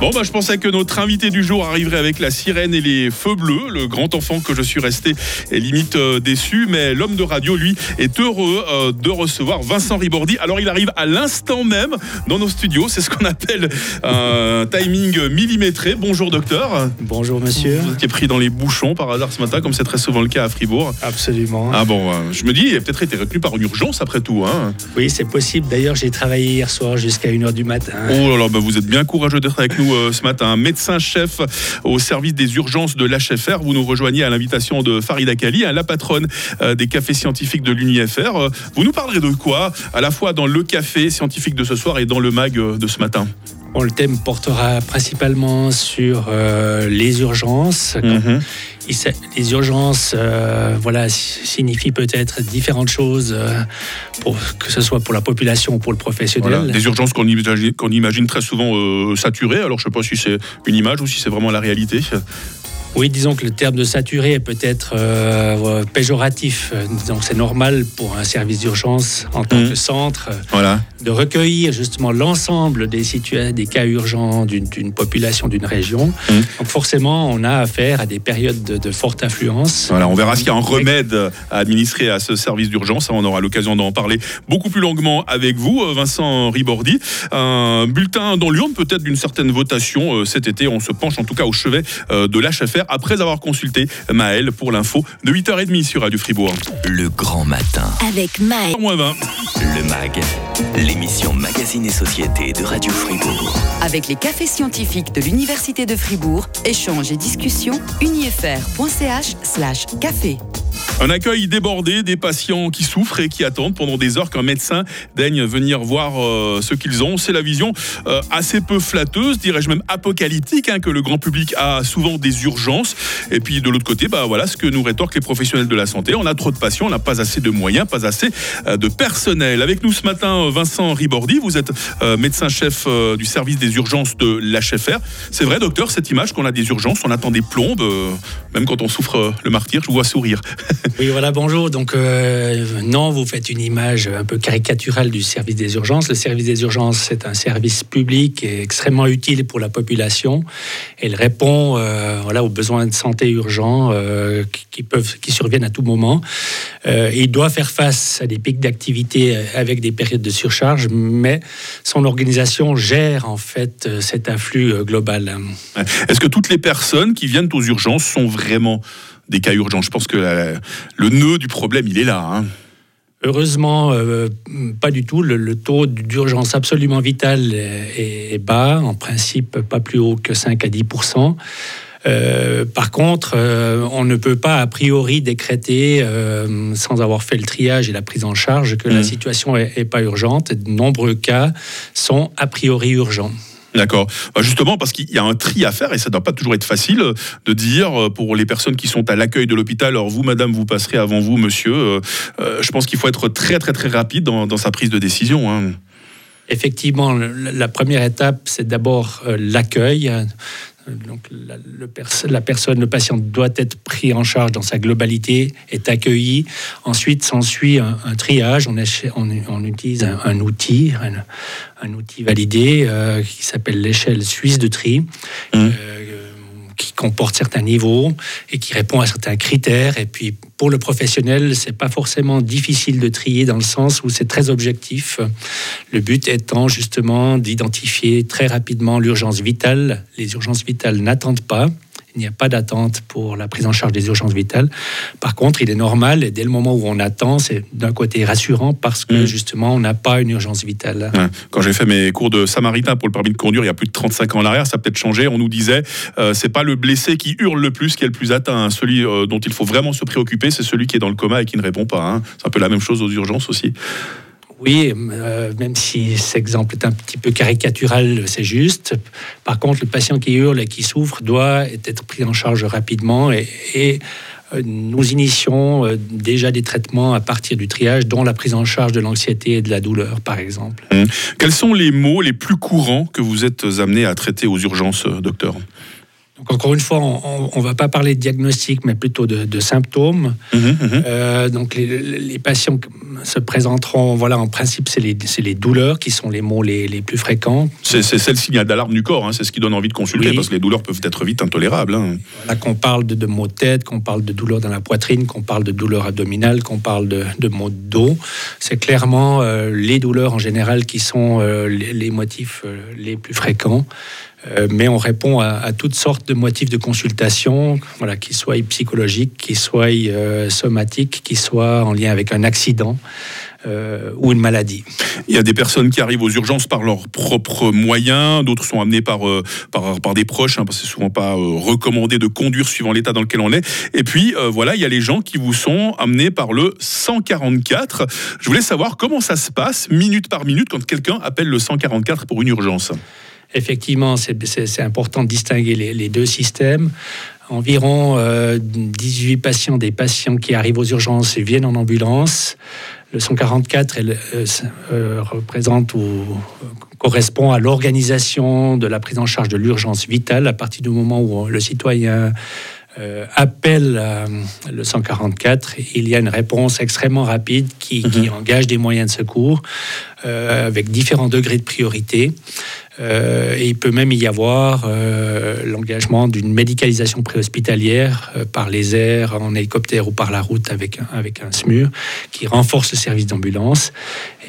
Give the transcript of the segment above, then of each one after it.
Bon, bah, je pensais que notre invité du jour arriverait avec la sirène et les feux bleus. Le grand enfant que je suis resté est limite euh, déçu, mais l'homme de radio, lui, est heureux euh, de recevoir Vincent Ribordi. Alors, il arrive à l'instant même dans nos studios. C'est ce qu'on appelle un timing millimétré. Bonjour, docteur. Bonjour, monsieur. Vous étiez pris dans les bouchons par hasard ce matin, comme c'est très souvent le cas à Fribourg. Absolument. Ah bon, euh, je me dis, il a peut-être été retenu par une urgence après tout. Hein. Oui, c'est possible. D'ailleurs, j'ai travaillé hier soir jusqu'à 1h du matin. Oh là là, bah, vous êtes bien courageux d'être avec nous euh, ce matin. Médecin-chef au service des urgences de l'HFR. Vous nous rejoignez à l'invitation de Farida Kali, hein, la patronne euh, des cafés scientifiques de l'UNIFR. Euh, Vous nous parlerez de quoi À la fois dans le café scientifique de ce soir et dans le mag de ce matin? Le thème portera principalement sur euh, les urgences. Mhm. Les urgences, euh, voilà, signifient peut-être différentes choses, euh, pour, que ce soit pour la population ou pour le professionnel. Voilà, des urgences qu'on imagine, imagine très souvent saturées. Alors je ne sais pas si c'est une image ou si c'est vraiment la réalité. Oui, disons que le terme de saturé est peut-être euh, péjoratif. Euh, Disons que c'est normal pour un service d'urgence en tant que centre euh, Voilà. de recueillir justement l'ensemble des, des cas urgents d'une population, d'une région. Mhm. Donc forcément, on a affaire à des périodes de, de forte affluence. Voilà, on verra s'il y a un remède à administrer à ce service d'urgence. On aura l'occasion d'en parler beaucoup plus longuement avec vous, Vincent Ribordi. Un bulletin dans l'urne, peut-être d'une certaine votation cet été. On se penche en tout cas au chevet de l'HFR après avoir consulté Maël pour l'info de 8h30 sur Radio Fribourg. Le grand matin. Avec Maël. Moins 20. Le MAG, l'émission Magazine et Société de Radio Fribourg. Avec les cafés scientifiques de l'Université de Fribourg, échanges et discussions, unifr.ch slash café. Un accueil débordé, des patients qui souffrent et qui attendent pendant des heures qu'un médecin daigne venir voir euh, ce qu'ils ont. C'est la vision euh, assez peu flatteuse, dirais-je même apocalyptique, hein, que le grand public a souvent des urgences. Et puis de l'autre côté, bah voilà ce que nous rétorquent les professionnels de la santé. On a trop de patients, on n'a pas assez de moyens, pas assez euh, de personnel. Avec nous ce matin, Vincent Ribordi, vous êtes médecin-chef du service des urgences de l'HFR. C'est vrai, docteur, cette image qu'on a des urgences, on attend des plombes, même quand on souffre le martyr, je vous vois sourire. Oui, voilà, bonjour. Donc, euh, non, vous faites une image un peu caricaturale du service des urgences. Le service des urgences, c'est un service public et extrêmement utile pour la population. Il répond euh, voilà, aux besoins de santé urgents euh, qui, peuvent, qui surviennent à tout moment. Il doit faire face à des pics d'activité avec des périodes de surcharge, mais son organisation gère en fait cet afflux global. Est-ce que toutes les personnes qui viennent aux urgences sont vraiment des cas urgents Je pense que la- le nœud du problème, il est là. hein. Heureusement, euh, pas du tout. Le, le taux d'urgence absolument vitale est, est bas, en principe pas plus haut que 5 à 10% euh, par contre, euh, on ne peut pas a priori décréter, euh, sans avoir fait le triage et la prise en charge, que la Mhm. situation est, est pas urgente. De nombreux cas sont a priori urgents. D'accord. Bah, Justement, parce qu'il y a un tri à faire et ça ne doit pas toujours être facile euh, de dire euh, pour les personnes qui sont à l'accueil de l'hôpital, alors vous, madame, vous passerez avant vous, monsieur. Euh, je pense qu'il faut être très, très, très rapide dans, sa prise de décision. hein. Effectivement, la première étape, c'est d'abord l'accueil. Donc, la, le pers- la personne, le patient doit être pris en charge dans sa globalité, est accueilli. Ensuite, s'ensuit un, un triage. On, éche- on- on utilise un, un outil, un, un outil validé euh, qui s'appelle l'échelle suisse de tri. Mhm. euh, qui comporte certains niveaux et qui répond à certains critères. Et puis, pour le professionnel, c'est pas forcément difficile de trier dans le sens où c'est très objectif. Le but étant justement d'identifier très rapidement l'urgence vitale. Les urgences vitales n'attendent pas. Il n'y a pas d'attente pour la prise en charge des urgences vitales. Par contre, il est normal, et dès le moment où on attend, c'est d'un côté rassurant parce que Mm. justement, on n'a pas une urgence vitale. Ouais. Quand j'ai fait mes cours de samaritain pour le permis de conduire il y a plus de 35 ans en arrière, ça a peut-être changé. On nous disait, euh, c'est pas le blessé qui hurle le plus qui est le plus atteint. Celui euh, dont il faut vraiment se préoccuper, c'est celui qui est dans le coma et qui ne répond pas. hein. C'est un peu la même chose aux urgences aussi. Oui, euh, même si cet exemple est un petit peu caricatural, c'est juste. Par contre, le patient qui hurle et qui souffre doit être pris en charge rapidement et, et, euh, nous initions euh, déjà des traitements à partir du triage, dont la prise en charge de l'anxiété et de la douleur, par exemple. Quels sont les mots les plus courants que vous êtes amenés à traiter aux urgences, docteur? Donc encore une fois, on ne va pas parler de diagnostic, mais plutôt de, symptômes. Mhm. Euh, donc les, patients se présenteront, voilà, en principe, c'est les, les, douleurs qui sont les mots les, les plus fréquents. C'est le signal d'alarme du corps, hein, c'est ce qui donne envie de consulter, parce que les douleurs peuvent être vite intolérables. Hein. Voilà, qu'on parle de, de maux de tête, qu'on parle de douleurs dans la poitrine, qu'on parle de douleurs abdominales, qu'on parle de, de maux de dos, c'est clairement euh, les douleurs en général qui sont euh, les, motifs les plus fréquents. Euh, mais on répond à, toutes sortes de motifs de consultation, voilà, qu'ils soient psychologiques, qu'ils soient euh, somatiques, qu'ils soient en lien avec un accident. Euh, ou une maladie. Il y a des personnes qui arrivent aux urgences par leurs propres moyens, d'autres sont amenées par, par, par, des proches, hein, parce que c'est souvent pas recommandé de conduire suivant l'état dans lequel on est. Et puis voilà, il y a les gens qui vous sont amenés par le 144. Je voulais savoir comment ça se passe minute par minute quand quelqu'un appelle le 144 pour une urgence effectivement, c'est important de distinguer les, deux systèmes. Environ 18 euh, patients, des patients qui arrivent aux urgences et viennent en ambulance. Le 144 elle, euh, euh, représente ou correspond à l'organisation de la prise en charge de l'urgence vitale à partir du moment où le citoyen appelle le 144, il y a une réponse extrêmement rapide qui, qui mhm. engage des moyens de secours avec différents degrés de priorité. Euh, et il peut même y avoir euh, l'engagement d'une médicalisation préhospitalière euh, par les airs, en hélicoptère ou par la route avec un, avec un SMUR qui renforce le service d'ambulance.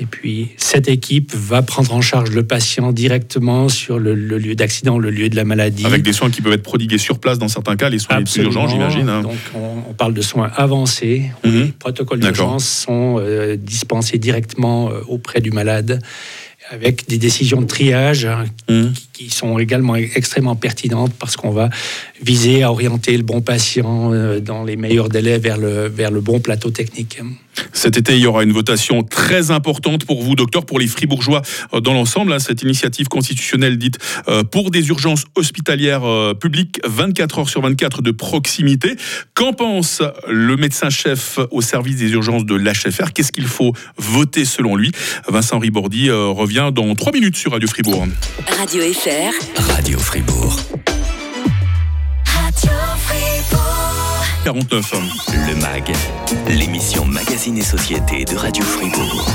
Et puis cette équipe va prendre en charge le patient directement sur le, lieu d'accident, le lieu de la maladie. Avec des soins qui peuvent être prodigués sur place dans certains cas, les soins les plus urgents, j'imagine. Hein. Donc on, parle de soins avancés. Mhm. Les protocoles d'urgence sont dispensés directement auprès du avec des décisions de triage hein, mmh. Qui, sont également extrêmement pertinentes parce qu'on va viser à orienter le bon patient euh, dans les meilleurs délais vers le, vers le bon plateau technique. Cet été, il y aura une votation très importante pour vous, docteur, pour les Fribourgeois euh, dans l'ensemble. Hein, cette initiative constitutionnelle dite euh, pour des urgences hospitalières publiques 24 heures sur 24 de proximité. Qu'en pense le médecin-chef au service des urgences de l'HFR Qu'est-ce qu'il faut voter selon lui? Vincent Ribordi revient dans 3 minutes sur Radio Fribourg. Radio FR. Radio Fribourg. Radio Fribourg. 49. Le MAG, l'émission Magazine et Société de Radio Fribourg.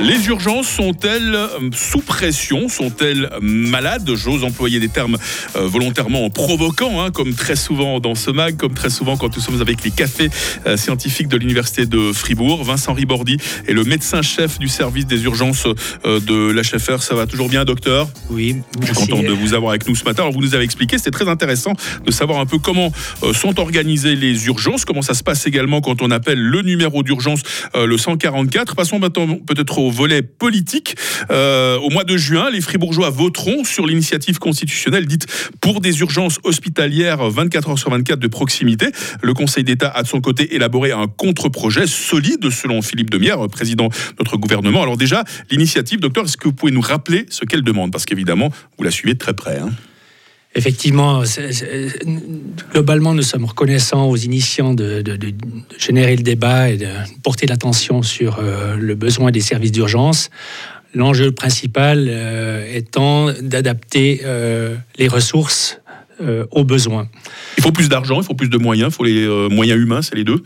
Les urgences sont-elles euh, sous pression? Sont-elles malades? J'ose employer des termes euh, volontairement provoquants, hein, comme très souvent dans ce mag, comme très souvent quand nous sommes avec les cafés euh, scientifiques de l'Université de Fribourg. Vincent Ribordi est le médecin-chef du service des urgences de l'HFR. Ça va toujours bien, docteur? Oui. Je suis content de vous avoir avec nous ce matin. Alors, vous nous avez expliqué, c'était très intéressant de savoir un peu comment sont organisées les urgences, comment ça se passe également quand on appelle le numéro d'urgence le 144. Passons maintenant peut-être au volet politique. Euh, au mois de juin, les Fribourgeois voteront sur l'initiative constitutionnelle dite pour des urgences hospitalières 24 heures sur 24 de proximité. Le Conseil d'État a de son côté élaboré un contre-projet solide, selon Philippe Demierre, président de notre gouvernement. Alors déjà, l'initiative, docteur, est-ce que vous pouvez nous rappeler ce qu'elle demande? Parce qu'évidemment, vous la suivez de très près. Hein. Effectivement, globalement, nous sommes reconnaissants aux initiants de, générer le débat et de porter l'attention sur euh, le besoin des services d'urgence. L'enjeu principal euh, étant d'adapter euh, les ressources aux besoins. Il faut plus d'argent, il faut plus de moyens, il faut les moyens humains, c'est les deux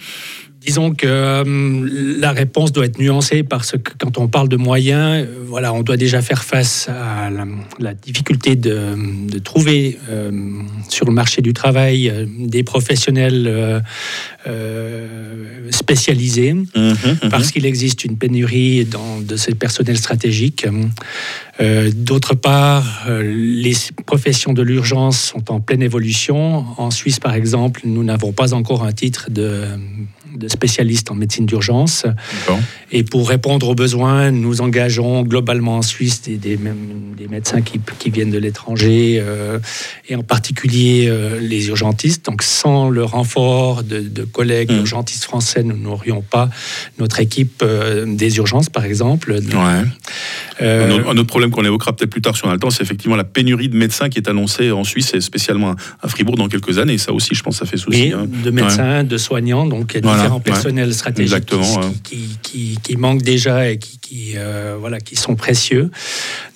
Disons que euh, la réponse doit être nuancée parce que quand on parle de moyens, euh, voilà, on doit déjà faire face à la, difficulté de, trouver euh, sur le marché du travail des professionnels spécialisés, mmh, mmh. parce qu'il existe une pénurie dans, de ces personnels stratégiques. D'autre part, les professions de l'urgence sont en pleine évolution. En Suisse, par exemple, nous n'avons pas encore un titre de de spécialistes en médecine d'urgence. Et pour répondre aux besoins, nous engageons globalement en Suisse des, des, des médecins qui, qui, viennent de l'étranger, euh, et en particulier euh, les urgentistes. Donc sans le renfort de, de collègues mmh. urgentistes français, nous n'aurions pas notre équipe euh, des urgences, par exemple. Un, autre, problème qu'on évoquera peut-être plus tard sur un temps, c'est effectivement la pénurie de médecins qui est annoncée en Suisse et spécialement à Fribourg dans quelques années. Ça aussi, je pense, ça fait souci. Hein. De médecins, de soignants, donc il y a différents personnels stratégiques qui, qui, qui, manquent déjà et qui, voilà, qui sont précieux.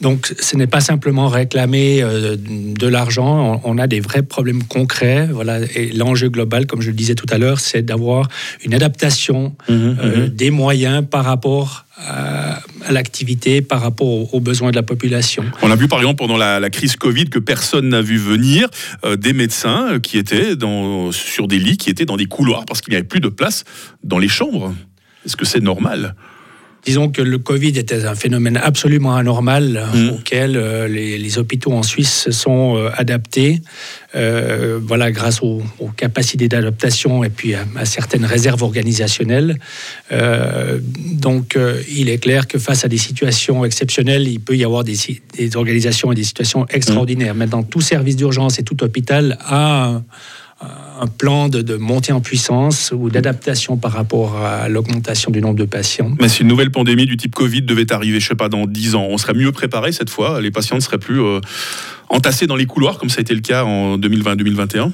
Donc ce n'est pas simplement réclamer de l'argent, on, a des vrais problèmes concrets. Voilà, et l'enjeu global, comme je le disais tout à l'heure, c'est d'avoir une adaptation mmh, mmh. des moyens par rapport à, l'activité par rapport aux, besoins de la population. On a vu par exemple pendant la, crise Covid que personne n'a vu venir euh, des médecins qui étaient dans, sur des lits, qui étaient dans des couloirs parce qu'il n'y avait plus de place dans les chambres. Est-ce que c'est normal? Disons que le Covid était un phénomène absolument anormal mmh. auquel euh, les, hôpitaux en Suisse se sont euh, adaptés, euh, voilà, grâce aux, capacités d'adaptation et puis à, certaines réserves organisationnelles. donc, il est clair que face à des situations exceptionnelles, il peut y avoir des, des organisations et des situations extraordinaires. Mmh. Maintenant, tout service d'urgence et tout hôpital a un plan de, montée en puissance ou d'adaptation par rapport à l'augmentation du nombre de patients. Mais si une nouvelle pandémie du type Covid devait arriver, je sais pas, dans 10 ans, on serait mieux préparé cette fois Les patients ne seraient plus euh, entassés dans les couloirs comme ça a été le cas en 2020-2021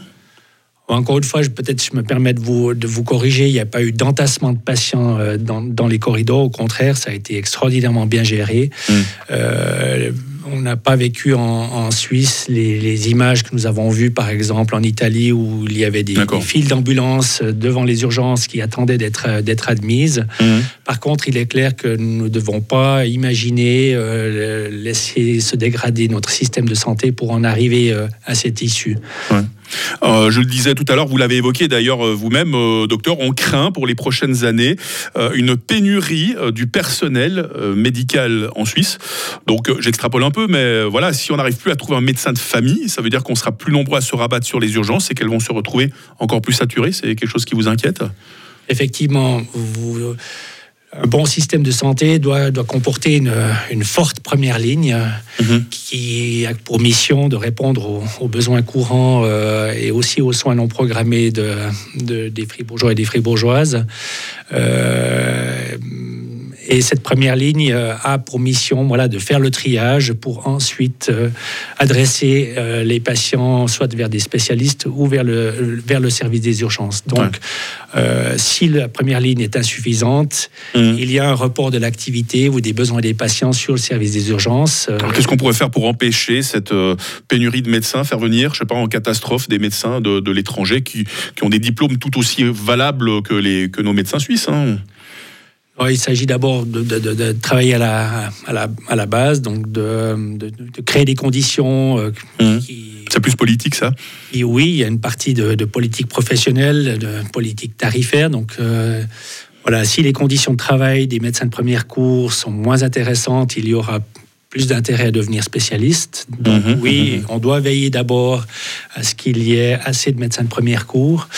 encore une fois, peut-être je me permets de vous, de vous corriger, il n'y a pas eu d'entassement de patients euh, dans, dans, les corridors. Au contraire, ça a été extraordinairement bien géré. Mmh. Euh, on n'a pas vécu en, Suisse les, images que nous avons vues, par exemple, en Italie, où il y avait des, files d'ambulance devant les urgences qui attendaient d'être admises. Mhm. Par contre, il est clair que nous ne devons pas imaginer euh, laisser se dégrader notre système de santé pour en arriver euh, à cette issue. Euh, je le disais tout à l'heure, vous l'avez évoqué d'ailleurs euh, vous-même, euh, docteur, on craint pour les prochaines années une pénurie du personnel médical en Suisse. Donc j'extrapole un peu, mais voilà, si on n'arrive plus à trouver un médecin de famille, ça veut dire qu'on sera plus nombreux à se rabattre sur les urgences et qu'elles vont se retrouver encore plus saturées. C'est quelque chose qui vous inquiète? Effectivement, vous un bon système de santé doit, doit comporter une, une forte première ligne mhm. qui a pour mission de répondre aux, besoins courants euh, et aussi aux soins non programmés de, de, des fribourgeois et des fribourgeoises. Euh, et cette première ligne euh, a pour mission voilà, de faire le triage pour ensuite euh, adresser euh, les patients soit vers des spécialistes ou vers le, vers le service des urgences. Donc, si la première ligne est insuffisante, mmh. il y a un report de l'activité ou des besoins des patients sur le service des urgences. Qu'est-ce qu'on pourrait faire pour empêcher cette pénurie de médecins, faire venir, je sais pas, en catastrophe, des médecins de, de l'étranger qui, qui, ont des diplômes tout aussi valables que, les, que nos médecins suisses hein? Il s'agit d'abord de, travailler à la, à, la, à la, base, donc de, créer des conditions euh, mmh. C'est plus politique, ça? Et Oui, il y a une partie de, politique professionnelle, de politique tarifaire. Donc, euh, voilà, si les conditions de travail des médecins de première cours sont moins intéressantes, il y aura plus d'intérêt à devenir spécialiste. Donc mmh. oui, mmh. on doit veiller d'abord à ce qu'il y ait assez de médecins de première cours.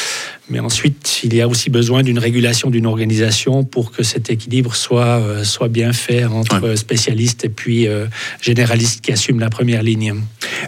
Mais ensuite, il y a aussi besoin d'une régulation d'une organisation pour que cet équilibre soit, euh, soit bien fait entre spécialistes et puis euh, généralistes qui assument la première ligne.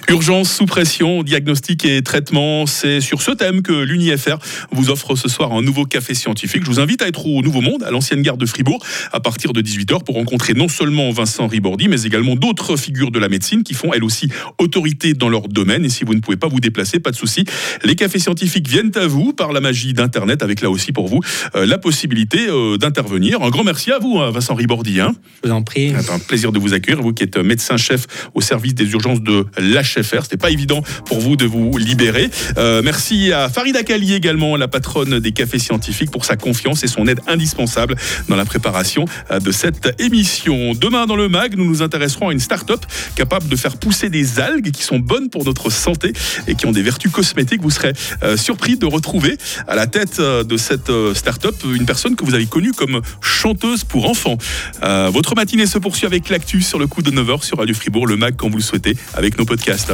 Urgence sous pression, diagnostic et traitement, c'est sur ce thème que l'UNIFR vous offre ce soir un nouveau café scientifique. Je vous invite à être au Nouveau Monde, à l'ancienne gare de Fribourg, à partir de 18h pour rencontrer non seulement Vincent Ribordi, mais également d'autres figures de la médecine qui font elles aussi autorité dans leur domaine. Et si vous ne pouvez pas vous déplacer, pas de souci, les cafés scientifiques viennent à vous par la d'Internet, avec là aussi pour vous euh, la possibilité euh, d'intervenir. Un grand merci à vous, hein, Vincent Ribordi. Hein. Je vous en prie. C'est un plaisir de vous accueillir, vous qui êtes médecin-chef au service des urgences de l'HFR. C'était pas évident pour vous de vous libérer. Euh, merci à Farida Kali également, la patronne des cafés scientifiques, pour sa confiance et son aide indispensable dans la préparation de cette émission. Demain dans le MAG, nous nous intéresserons à une start-up capable de faire pousser des algues qui sont bonnes pour notre santé et qui ont des vertus cosmétiques. Vous serez surpris de retrouver à la tête euh, de cette euh, start-up une personne que vous avez connue comme chanteuse pour enfants. Euh, votre matinée se poursuit avec l'actu sur le coup de 9h sur Radio Fribourg, le MAC quand vous le souhaitez, avec nos podcasts.